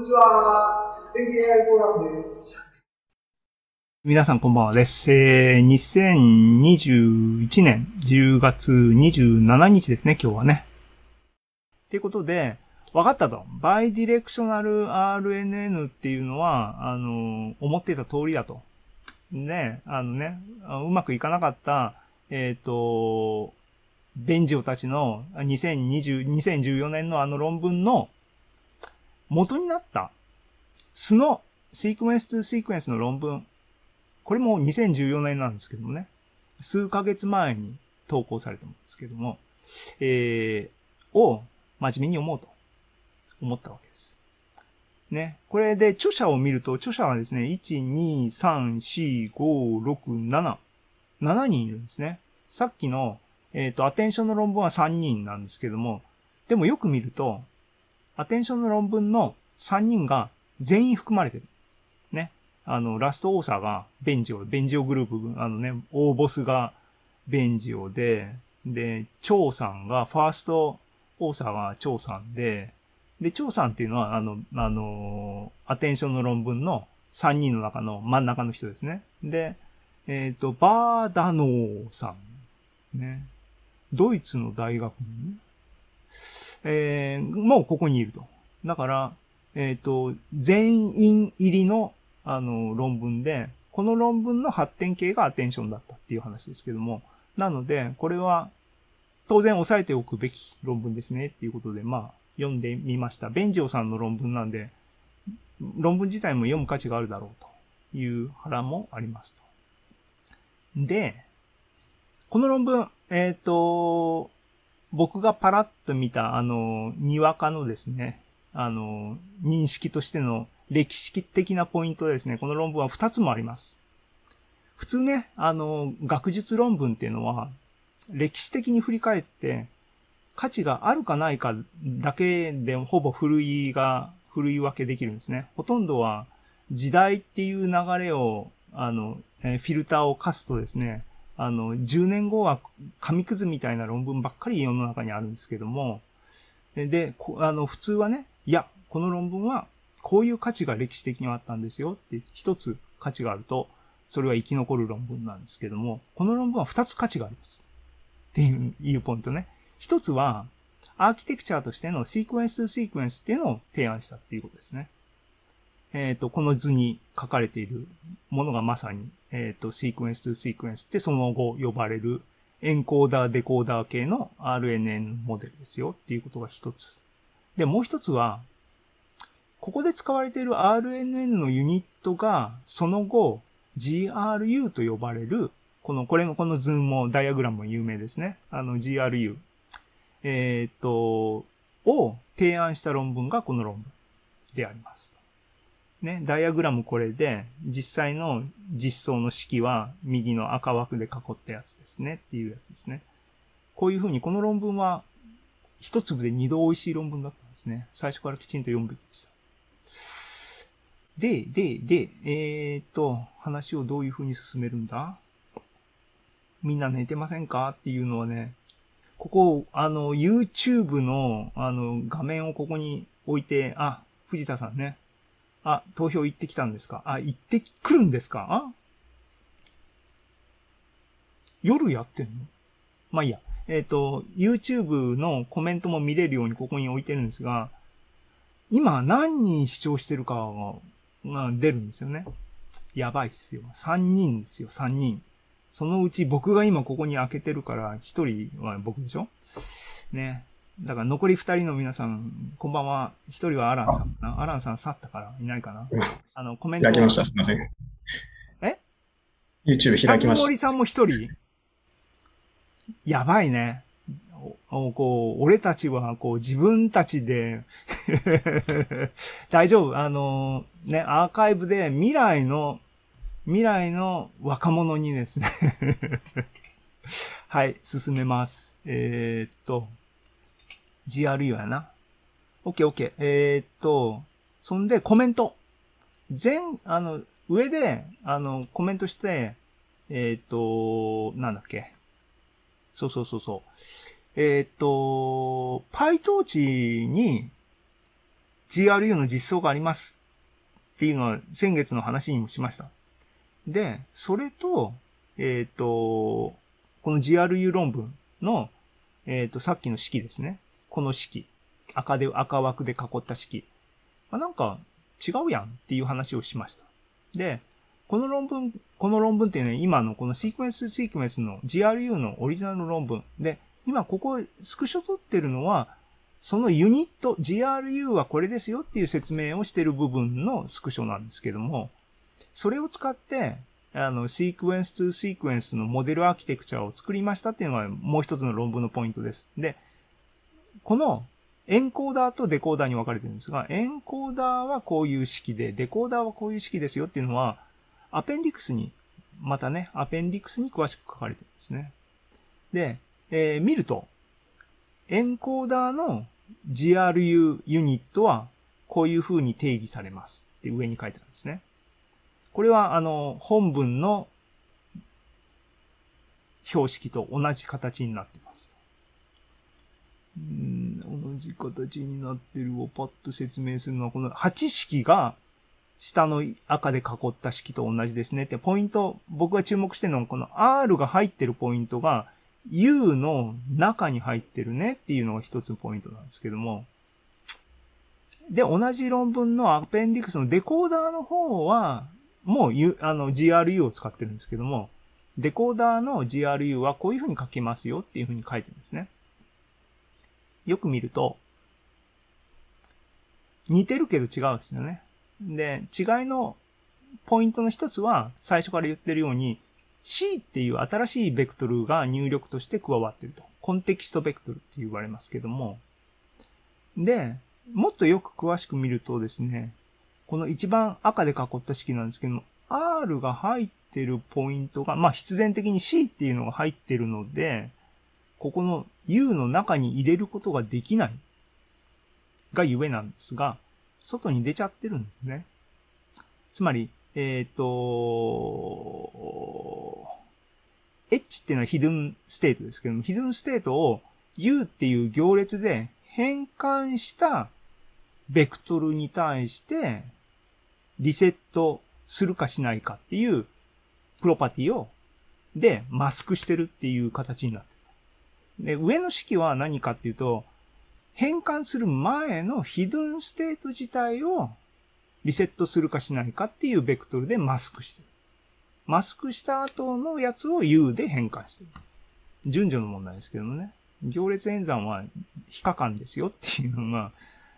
にちは。天気 AI フォーラムです。皆さんこんばんはです。えー、2021年10月27日ですね、今日はね。ということで、分かったと。バイディレクショナル RNN っていうのは、あの、思っていた通りだと。ね、あのね、うまくいかなかった、えっ、ー、と、ベンジオたちの2020、2014年のあの論文の元になった素のシークエンス2シークエンスの論文。これも2014年なんですけどもね。数ヶ月前に投稿されたんですけども、えー、を真面目に思うと思ったわけです。ね。これで著者を見ると、著者はですね、1、2、3、4、5、6、7、7人いるんですね。さっきの、えっ、ー、と、アテンションの論文は3人なんですけども、でもよく見ると、アテンションの論文の3人が全員含まれてる。ね。あの、ラストオーサーがベンジオ、ベンジオグループ、あのね、大ボスがベンジオで、で、張さんが、ファーストオーサーが張さんで、で、張さんっていうのは、あの、あの、アテンションの論文の3人の中の真ん中の人ですね。で、えっ、ー、と、バーダノーさん。ね。ドイツの大学にね。えー、もうここにいると。だから、えっ、ー、と、全員入りの、あの、論文で、この論文の発展系がアテンションだったっていう話ですけども、なので、これは、当然押さえておくべき論文ですねっていうことで、まあ、読んでみました。ベンジオさんの論文なんで、論文自体も読む価値があるだろうという腹もありますと。で、この論文、えっ、ー、と、僕がパラッと見た、あの、にわかのですね、あの、認識としての歴史的なポイントですね、この論文は2つもあります。普通ね、あの、学術論文っていうのは、歴史的に振り返って、価値があるかないかだけでほぼ古いが、古い分けできるんですね。ほとんどは時代っていう流れを、あの、フィルターを課すとですね、あの、10年後は紙くずみたいな論文ばっかり世の中にあるんですけども、で、あの、普通はね、いや、この論文はこういう価値が歴史的にあったんですよって一つ価値があると、それは生き残る論文なんですけども、この論文は二つ価値があります。っていういうポイントね。一つは、アーキテクチャーとしてのシークエンスシークエンスっていうのを提案したっていうことですね。えっ、ー、と、この図に書かれているものがまさに、えっ、ー、と、シークエンスシークエンスってその後呼ばれるエンコーダー、デコーダー系の RNN モデルですよっていうことが一つ。で、もう一つは、ここで使われている RNN のユニットが、その後、GRU と呼ばれる、この、これの、この図も、ダイアグラムも有名ですね。あの、GRU。えっ、ー、と、を提案した論文がこの論文であります。ね、ダイアグラムこれで、実際の実装の式は右の赤枠で囲ったやつですねっていうやつですね。こういうふうにこの論文は一粒で二度美味しい論文だったんですね。最初からきちんと読むべきでした。で、で、で、えー、っと、話をどういうふうに進めるんだ？みんな寝てませんか？っていうのはね、ここ、あの、YouTube の、あの、画面をここに置いて、あ、藤田さんね。あ、投票行ってきたんですか？あ、行ってくるんですか？夜やってんの？まあいいや。えっ、ー、と、YouTube のコメントも見れるようにここに置いてるんですが、今何人視聴してるかが出るんですよね。やばいっすよ。3人ですよ、3人。そのうち僕が今ここに開けてるから、1人は僕でしょ？ね。だから残り二人の皆さん、こんばんは。一人はアランさんかな。アランさん去ったからいないかな。あの、コメント。開きました。すみません。え ?YouTube 開きました。森さんも一人？やばいね。おこう、俺たちは、こう、自分たちで 大丈夫。あの、ね、アーカイブで未来の、未来の若者にですね はい、進めます。えー、っと、GRU やな。OK, OK. えー、っと、そんでコメント。全、あの、上で、あの、コメントして、えー、っと、なんだっけ。そうそうそうそう。えー、っと、PyTorch に GRU の実装があります。っていうのは先月の話にもしました。で、それと、えっ、と、この GRU 論文の、えっ、と、さっきの式ですね。この式。赤で、赤枠で囲った式。あなんか違うやんっていう話をしました。で、この論文、この論文っていうのは今のこのシークエンスシークエンスの GRU のオリジナル論文。で、今ここスクショ取ってるのは、そのユニット、GRU はこれですよっていう説明をしてる部分のスクショなんですけども、それを使って、あの、シークエンス2シークエンスのモデルアーキテクチャを作りましたっていうのがもう一つの論文のポイントです。で、このエンコーダーとデコーダーに分かれてるんですが、エンコーダーはこういう式で、デコーダーはこういう式ですよっていうのは、アペンディクスに、またね、アペンディクスに詳しく書かれてるんですね。で、えー見ると、エンコーダーの GRU ユニットはこういう風に定義されますって上に書いてあるんですね。これはあの本文の標識と同じ形になってます。うん同じ形になってるをパッと説明するのはこの8式が下の赤で囲った式と同じですねってポイント、僕が注目してるのはこの R が入ってるポイントが U の中に入ってるねっていうのが一つポイントなんですけども。で、同じ論文のアペンディクスのデコーダーの方は、もう U あの GRU を使ってるんですけども、デコーダーの GRU はこういう風に書けますよっていう風に書いてるんですね。よく見ると、似てるけど違うんですよね。で、違いのポイントの一つは、最初から言ってるように、C っていう新しいベクトルが入力として加わってると。コンテキストベクトルって言われますけども。で、もっとよく詳しく見るとですね、この一番赤で囲った式なんですけども、R が入ってるポイントが、まあ必然的に C っていうのが入ってるので、ここの U の中に入れることができないがゆえなんですが、外に出ちゃってるんですね。つまり、えっ、と、H っていうのはヒドゥンステートですけども、ヒドゥンステートを U っていう行列で変換したベクトルに対してリセットするかしないかっていうプロパティをでマスクしてるっていう形になる。で、上の式は何かっていうと、変換する前のヒドゥンステート自体をリセットするかしないかっていうベクトルでマスクしてる。マスクした後のやつを U で変換してる。順序の問題ですけどもね。行列演算は非可感ですよっていうのが、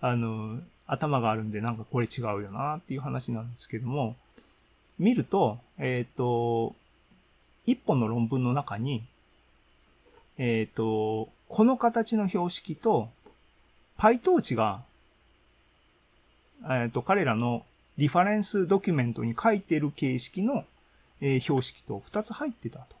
あの、頭があるんでなんかこれ違うよなっていう話なんですけども、見ると、えっ、と、一本の論文の中に、えっ、と、この形の標識と、PyTorch が、えっ、と、彼らのリファレンスドキュメントに書いてる形式の、えー標識と2つ入ってたと。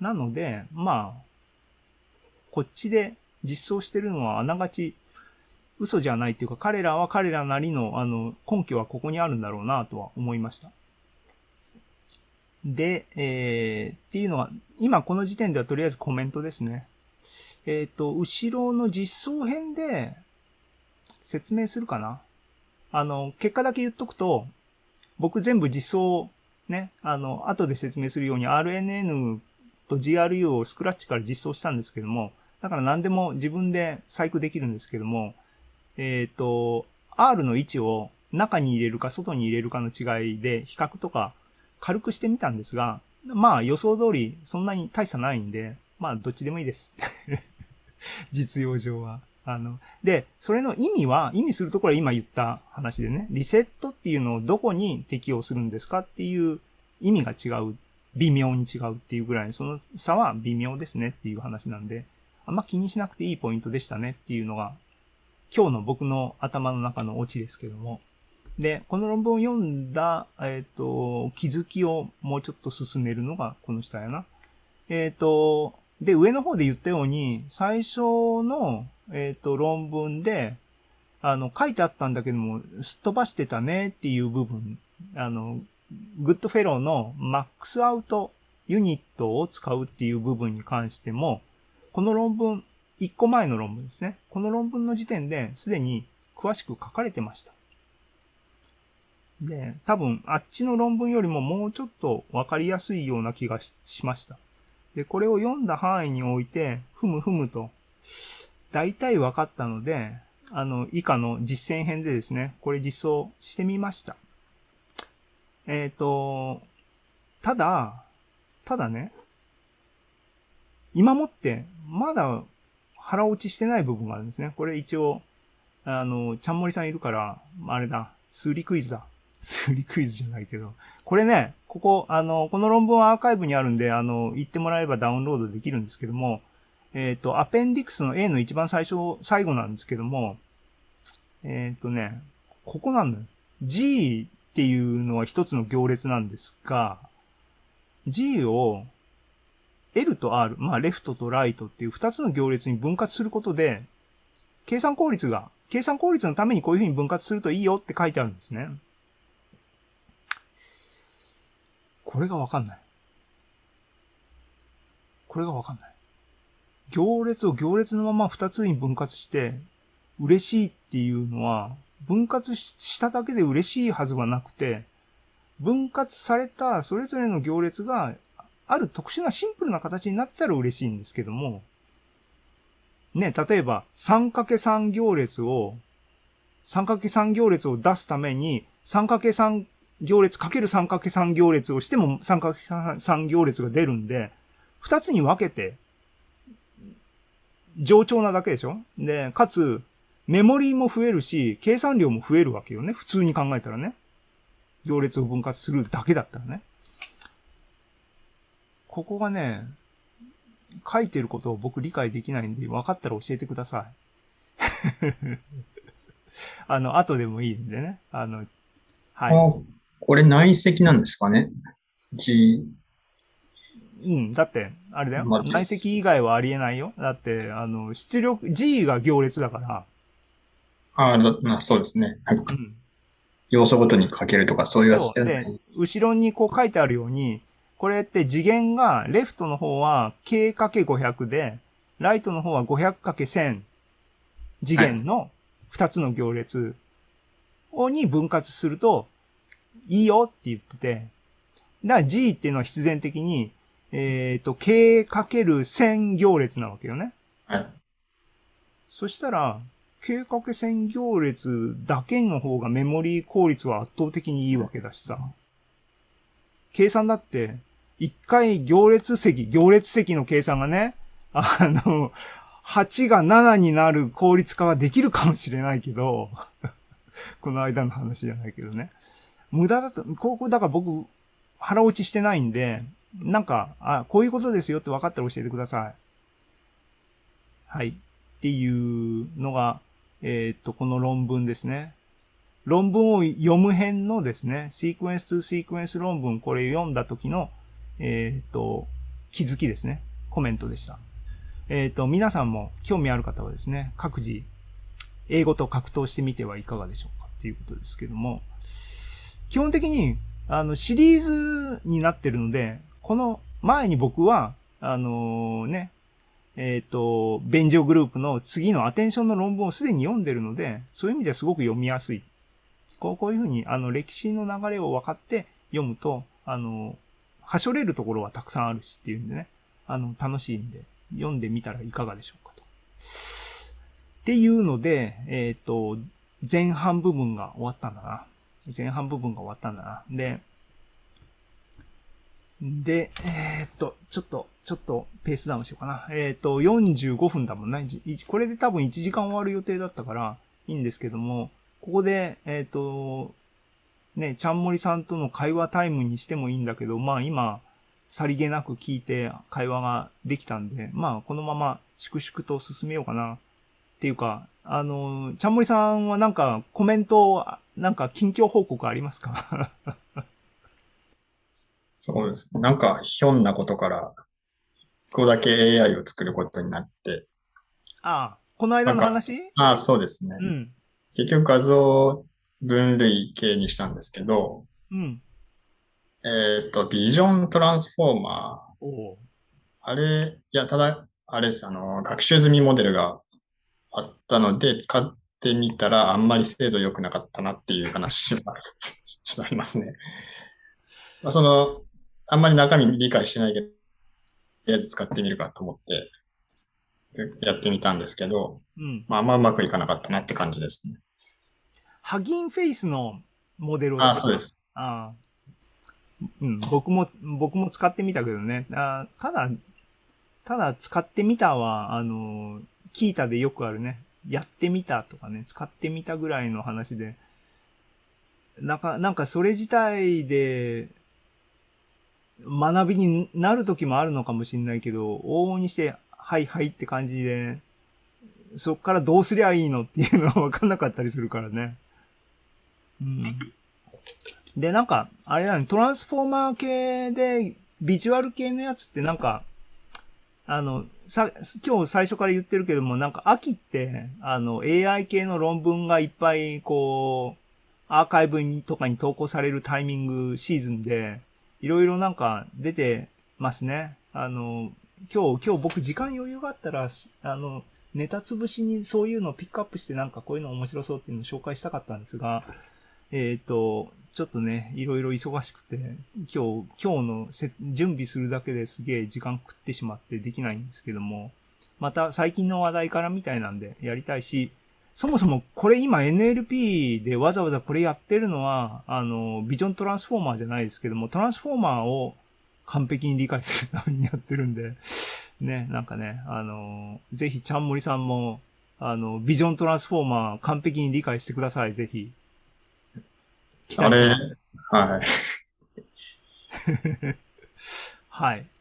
なので、まあ、こっちで実装してるのはあながち嘘じゃないっていうか、彼らは彼らなりの、あの、根拠はここにあるんだろうなとは思いました。で、えー、っていうのは、今この時点ではとりあえずコメントですね。えっ、と、後ろの実装編で説明するかな？あの、結果だけ言っとくと、僕全部実装、ね、あの、後で説明するように RNN と GRU をスクラッチから実装したんですけども、だから何でも自分で細工できるんですけども、えっ、と、R の位置を中に入れるか外に入れるかの違いで比較とか軽くしてみたんですが、まあ予想通りそんなに大差ないんで、まあどっちでもいいです。実用上は。あの、で、それの意味は、意味するところは今言った話でね、リセットっていうのをどこに適用するんですかっていう意味が違う、微妙に違うっていうぐらい、その差は微妙ですねっていう話なんで、あんま気にしなくていいポイントでしたねっていうのが、今日の僕の頭の中のオチですけども。で、この論文を読んだ、えっ、と、気づきをもうちょっと進めるのがこの下やな。えっ、と、で、上の方で言ったように、最初の、えっ、と、論文で、あの、書いてあったんだけども、すっ飛ばしてたねっていう部分、あの、グッドフェローのマックスアウトユニットを使うっていう部分に関しても、この論文、1個前の論文ですね。この論文の時点ですでに詳しく書かれてました。で、多分、あっちの論文よりももうちょっとわかりやすいような気がしました。で、これを読んだ範囲において、ふむふむと、大体分かったので、あの、以下の実践編でですね、これ実装してみました。えっ、と、ただ、ただね、今もって、まだ腹落ちしてない部分があるんですね。これ一応、あの、ちゃんもりさんいるから、あれだ、数理クイズだ。数理クイズじゃないけど。これね、ここ、あの、この論文はアーカイブにあるんで、あの、言ってもらえばダウンロードできるんですけども、えっ、と、アペンディクスの A の一番最初、最後なんですけども、えっ、とね、ここなんだよ。G っていうのは一つの行列なんですが、G を L と R、まあ、レフトとライトっていう二つの行列に分割することで、計算効率が、計算効率のためにこういうふうに分割するといいよって書いてあるんですね。これがわかんない。これがわかんない。行列を行列のまま二つに分割して、嬉しいっていうのは、分割しただけで嬉しいはずはなくて、分割されたそれぞれの行列がある特殊なシンプルな形になってたら嬉しいんですけども、ね、例えば 3×3 行列を、3×3 行列を出すために 3×3 行列かける 3×3 行列をしても 3×3 行列が出るんで、二つに分けて、冗長なだけでしょ？で、かつ、メモリーも増えるし、計算量も増えるわけよね。普通に考えたらね。行列を分割するだけだったらね。ここがね、書いてることを僕理解できないんで、分かったら教えてください。あの、後でもいいんでね。あの、はい。あこれ内積なんですかね ?G、うん。だって、あれだよ。まあ内積以外はありえないよ。だって、あの、出力、G が行列だから。ああ、まあ、そうですね。はい。うん。要素ごとにかけるとか、そういうやつで、後ろにこう書いてあるように、これって次元が、レフトの方は k×500 で、ライトの方は 500×1000 次元の2つの行列をに分割すると、いいよって言ってて、だから G っていうのは必然的に、えっ、と、k×1000 行列なわけよね。はい。そしたら、計画線行列だけの方がメモリー効率は圧倒的にいいわけだしさ。計算だって、一回行列積、行列積の計算がね、あの、8が7になる効率化はできるかもしれないけど、この間の話じゃないけどね。無駄だと、ここだから僕、腹落ちしてないんで、なんか、あ、こういうことですよって分かったら教えてください。はい。っていうのが、えーっと、この論文ですね。論文を読む編のですね、シークエンス2シークエンス論文、これ読んだ時の、えーっと、気づきですね。コメントでした。えーっと、皆さんも興味ある方はですね、各自、英語と格闘してみてはいかがでしょうかっていうことですけども、基本的に、あの、シリーズになってるので、この前に僕は、あのね、えっ、と、ベンジオグループの次のアテンションの論文をすでに読んでるので、そういう意味ではすごく読みやすい。こうこういうふうに、あの、歴史の流れを分かって読むと、あの、はしょれるところはたくさんあるしっていうんでね、あの、楽しいんで、読んでみたらいかがでしょうかと。っていうので、えっ、と、前半部分が終わったんだな。前半部分が終わったんだな。で、で、えーっと、ちょっと、ちょっとペースダウンしようかな。えーっと、45分だもんね。これで多分1時間終わる予定だったからいいんですけども、ここで、えーっと、ね、ちゃんもりさんとの会話タイムにしてもいいんだけど、まあ今、さりげなく聞いて会話ができたんで、まあこのまま粛々と進めようかな。っていうか、あの、ちゃんもりさんはなんかコメントを、なんか近況報告ありますか？そうですね。なんか、ひょんなことから、一個だけ AI を作ることになって、ああ、この間の話？ああ、そうですね。うん。結局画像分類系にしたんですけど、うん。えっと、ビジョントランスフォーマー、あれ、いや、ただ、あれです、あの、学習済みモデルがあったので、使っってみたら、あんまり精度良くなかったなっていう話はありますね。まあ、その、あんまり中身理解してないけど、とりあえず使ってみるかと思って、やってみたんですけど、うん。まあ、あんまうまくいかなかったなって感じですね。ハギンフェイスのモデルをあ、そうです。ああ。うん、僕も、僕も使ってみたけどね。あただ、ただ使ってみたは、あの、キータでよくあるね。やってみたとかね、使ってみたぐらいの話で、なんか、なんかそれ自体で、学びになる時もあるのかもしれないけど、往々にして、はいはいって感じで、そっからどうすりゃいいのっていうのは 分かんなかったりするからね。うん。で、なんか、あれだね、トランスフォーマー系で、ビジュアル系のやつってなんか、あの、さ、今日最初から言ってるけども、なんか秋って、あの、AI 系の論文がいっぱい、こう、アーカイブにとかに投稿されるタイミング、シーズンで、いろいろなんか出てますね。あの、今日、今日僕時間余裕があったら、あの、ネタ潰しにそういうのをピックアップしてなんかこういうの面白そうっていうのを紹介したかったんですが、えっ、と、ちょっとね、いろいろ忙しくて、今日、今日の準備するだけですげえ時間食ってしまってできないんですけども、また最近の話題からみたいなんでやりたいし、そもそもこれ今 NLP でわざわざこれやってるのは、あの、ビジョントランスフォーマーじゃないですけども、トランスフォーマーを完璧に理解するためにやってるんで、ね、なんかね、あの、ぜひちゃんもりさんも、あの、ビジョントランスフォーマー完璧に理解してください、ぜひ。期あれはい。はい。